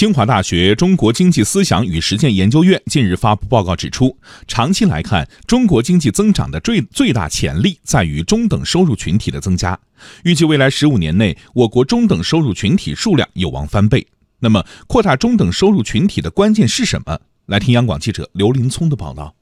清华大学中国经济思想与实践研究院近日发布报告指出，长期来看，中国经济增长的最最大潜力在于中等收入群体的增加。预计未来十五年内，我国中等收入群体数量有望翻倍。那么，扩大中等收入群体的关键是什么？来听央广记者刘林聪的报道。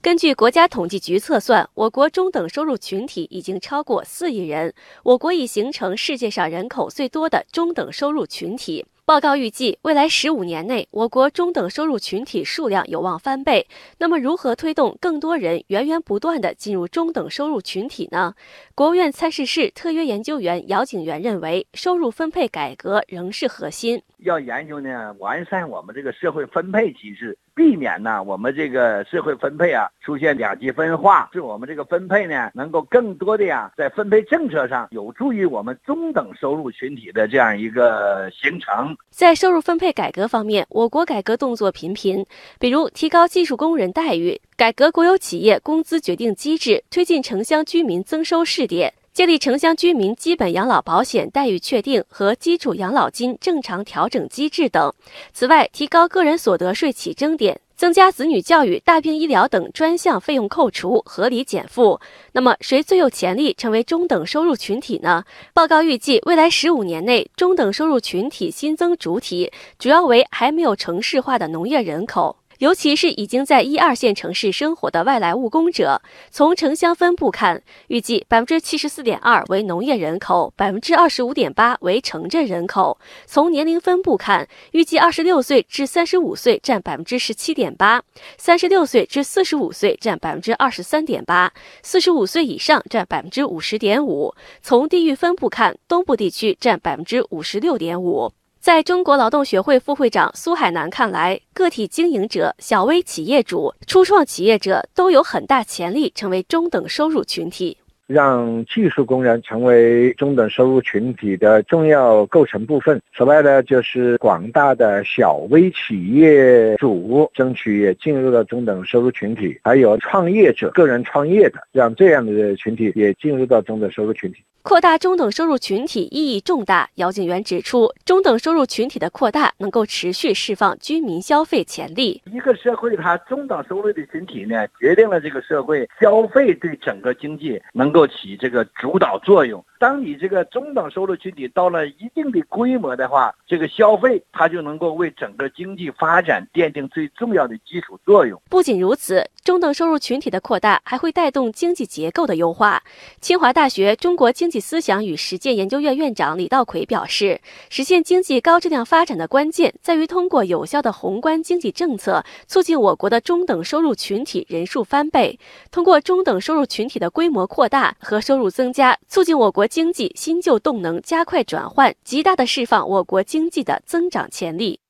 根据国家统计局测算，我国中等收入群体已经超过四亿人，我国已形成世界上人口最多的中等收入群体。报告预计，未来十五年内，我国中等收入群体数量有望翻倍。那么，如何推动更多人源源不断地进入中等收入群体呢？国务院参事室特约研究员姚景元认为，收入分配改革仍是核心。要研究呢，完善我们这个社会分配机制，避免呢我们这个社会分配啊出现两极分化，使我们这个分配呢能够更多的呀在分配政策上有助于我们中等收入群体的这样一个形成。在收入分配改革方面，我国改革动作频频，比如提高技术工人待遇、改革国有企业工资决定机制、推进城乡居民增收试点。建立城乡居民基本养老保险待遇确定和基础养老金正常调整机制等。此外，提高个人所得税起征点，增加子女教育、大病医疗等专项费用扣除、合理减负。那么，谁最有潜力成为中等收入群体呢？报告预计，未来十五年内，中等收入群体新增主体主要为还没有城市化的农业人口。尤其是已经在一二线城市生活的外来务工者，从城乡分布看，预计百分之七十四点二为农业人口，百分之二十五点八为城镇人口。从年龄分布看，预计二十六岁至三十五岁占百分之十七点八，三十六岁至四十五岁占百分之二十三点八，四十五岁以上占百分之五十点五。从地域分布看，东部地区占百分之五十六点五。在中国劳动学会副会长苏海南看来，个体经营者、小微企业主、初创企业者都有很大潜力成为中等收入群体。让技术工人成为中等收入群体的重要构成部分。此外呢，就是广大的小微企业主争取也进入到中等收入群体，还有创业者、个人创业的，让这样的群体也进入到中等收入群体。扩大中等收入群体意义重大。姚景元指出，中等收入群体的扩大能够持续释放居民消费潜力。一个社会它中等收入的群体呢，决定了这个社会消费对整个经济能够起这个主导作用。当你这个中等收入群体到了一定的规模的话，这个消费它就能够为整个经济发展奠定最重要的基础作用。不仅如此，中等收入群体的扩大还会带动经济结构的优化。清华大学中国经济思想与实践研究院院长李道奎表示，实现经济高质量发展的关键在于通过有效的宏观经济政策，促进我国的中等收入群体人数翻倍。通过中等收入群体的规模扩大和收入增加，促进我国。经济新旧动能加快转换，极大的释放我国经济的增长潜力。